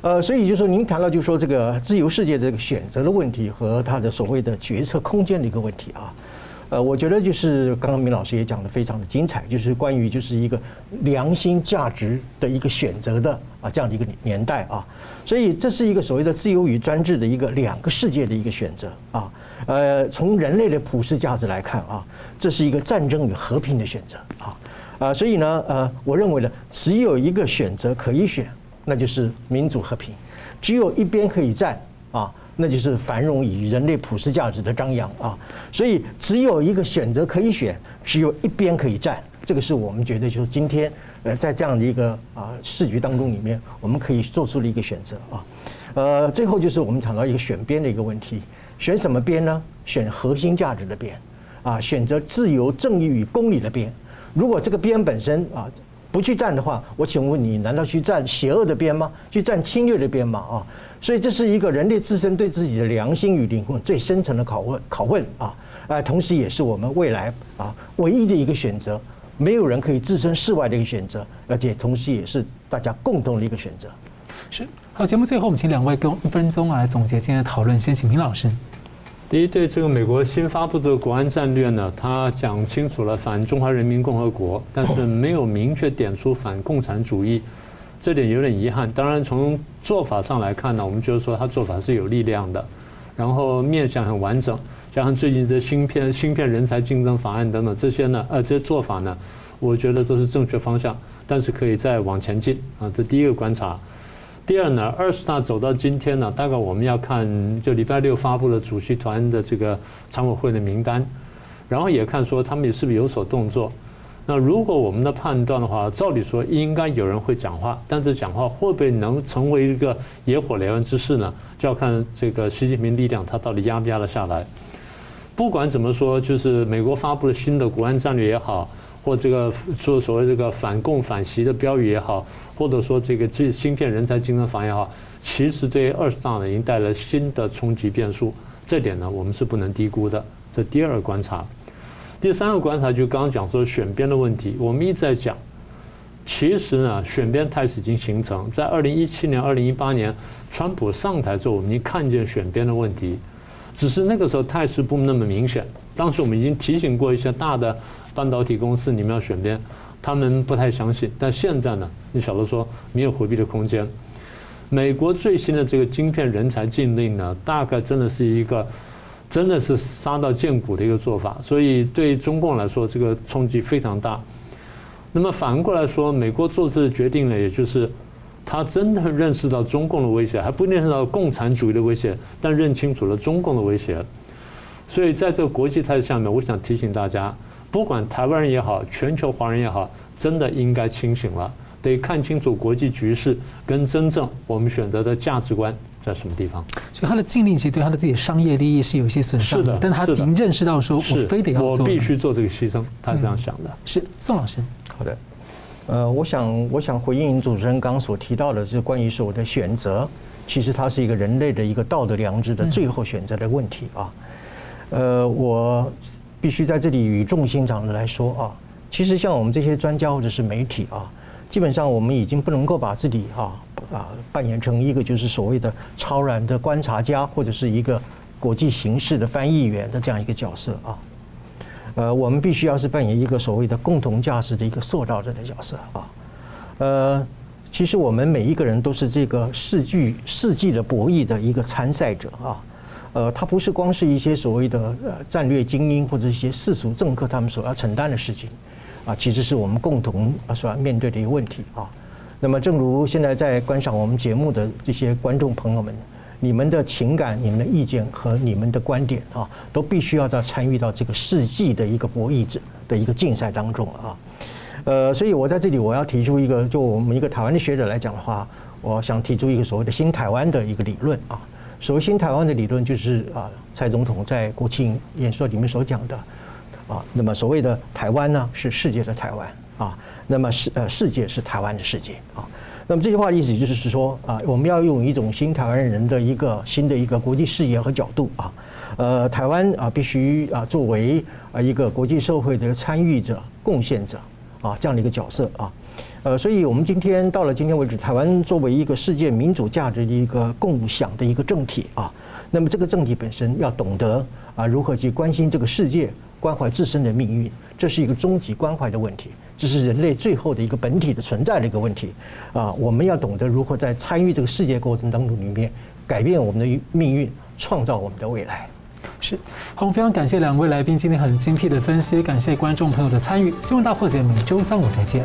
呃，所以就说您谈到就说这个自由世界的这个选择的问题和他的所谓的决策空间的一个问题啊。呃，我觉得就是刚刚明老师也讲的非常的精彩，就是关于就是一个良心价值的一个选择的啊这样的一个年代啊，所以这是一个所谓的自由与专制的一个两个世界的一个选择啊。呃，从人类的普世价值来看啊，这是一个战争与和平的选择啊啊，所以呢，呃，我认为呢，只有一个选择可以选，那就是民主和平，只有一边可以站啊。那就是繁荣与人类普世价值的张扬啊，所以只有一个选择可以选，只有一边可以站，这个是我们觉得就是今天呃在这样的一个啊市局当中里面，我们可以做出的一个选择啊，呃，最后就是我们谈到一个选边的一个问题，选什么边呢？选核心价值的边啊，选择自由、正义与公理的边。如果这个边本身啊不去站的话，我请问你，难道去站邪恶的边吗？去站侵略的边吗？啊？所以这是一个人类自身对自己的良心与灵魂最深层的拷问，拷问啊，呃，同时也是我们未来啊唯一的一个选择，没有人可以置身事外的一个选择，而且同时也是大家共同的一个选择。是，好，节目最后我们请两位用一分钟啊来总结今天的讨论，先请明老师。第一，对这个美国新发布这个国安战略呢，他讲清楚了反中华人民共和国，但是没有明确点出反共产主义。这点有点遗憾。当然，从做法上来看呢，我们就是说他做法是有力量的，然后面向很完整。加上最近这芯片、芯片人才竞争法案等等这些呢，呃，这些做法呢，我觉得都是正确方向，但是可以再往前进啊。这第一个观察。第二呢，二十大走到今天呢，大概我们要看就礼拜六发布了主席团的这个常委会的名单，然后也看说他们是不是有所动作。那如果我们的判断的话，照理说应该有人会讲话，但是讲话会不会能成为一个野火燎原之势呢？就要看这个习近平力量他到底压不压得下来。不管怎么说，就是美国发布了新的国安战略也好，或这个说所谓这个反共反习的标语也好，或者说这个这芯片人才竞争法也好，其实对二十大呢已经带来新的冲击变数，这点呢我们是不能低估的。这第二个观察。第三个观察就刚刚讲说选边的问题，我们一直在讲，其实呢选边态势已经形成，在二零一七年、二零一八年，川普上台之后，我们已经看见选边的问题，只是那个时候态势不那么明显。当时我们已经提醒过一些大的半导体公司，你们要选边，他们不太相信。但现在呢，你晓得说没有回避的空间。美国最新的这个晶片人才禁令呢，大概真的是一个。真的是杀到见骨的一个做法，所以对中共来说，这个冲击非常大。那么反过来说，美国做这个决定呢，也就是他真的认识到中共的威胁，还不认识到共产主义的威胁，但认清楚了中共的威胁。所以在这个国际态势下面，我想提醒大家，不管台湾人也好，全球华人也好，真的应该清醒了，得看清楚国际局势跟真正我们选择的价值观。在什么地方？所以他的禁令其实对他的自己的商业利益是有一些损伤的，是的，但他已经认识到说，我非得要做，我必须做这个牺牲，他是这样想的。是宋老师，好的，呃，我想我想回应主持人刚刚所提到的，是关于是我的选择，其实它是一个人类的一个道德良知的最后选择的问题啊。呃，我必须在这里语重心长的来说啊，其实像我们这些专家或者是媒体啊，基本上我们已经不能够把自己啊。啊，扮演成一个就是所谓的超然的观察家，或者是一个国际形势的翻译员的这样一个角色啊。呃，我们必须要是扮演一个所谓的共同价值的一个塑造者的角色啊。呃，其实我们每一个人都是这个世纪世纪的博弈的一个参赛者啊。呃，它不是光是一些所谓的呃战略精英或者一些世俗政客他们所要承担的事情。啊，其实是我们共同啊所要面对的一个问题啊。那么，正如现在在观赏我们节目的这些观众朋友们，你们的情感、你们的意见和你们的观点啊，都必须要在参与到这个世纪的一个博弈者的一个竞赛当中啊。呃，所以我在这里我要提出一个，就我们一个台湾的学者来讲的话，我想提出一个所谓的新台湾的一个理论啊。所谓新台湾的理论，就是啊，蔡总统在国庆演说里面所讲的啊，那么所谓的台湾呢，是世界的台湾啊。那么世呃世界是台湾的世界啊，那么这句话的意思就是说啊，我们要用一种新台湾人的一个新的一个国际视野和角度啊，呃，台湾啊必须啊作为啊一个国际社会的参与者、贡献者啊这样的一个角色啊，呃，所以我们今天到了今天为止，台湾作为一个世界民主价值的一个共享的一个政体啊，那么这个政体本身要懂得啊如何去关心这个世界，关怀自身的命运，这是一个终极关怀的问题。这是人类最后的一个本体的存在的一个问题啊！我们要懂得如何在参与这个世界过程当中里面改变我们的命运，创造我们的未来。是，好，我非常感谢两位来宾今天很精辟的分析，感谢观众朋友的参与。新闻大破解每周三五再见，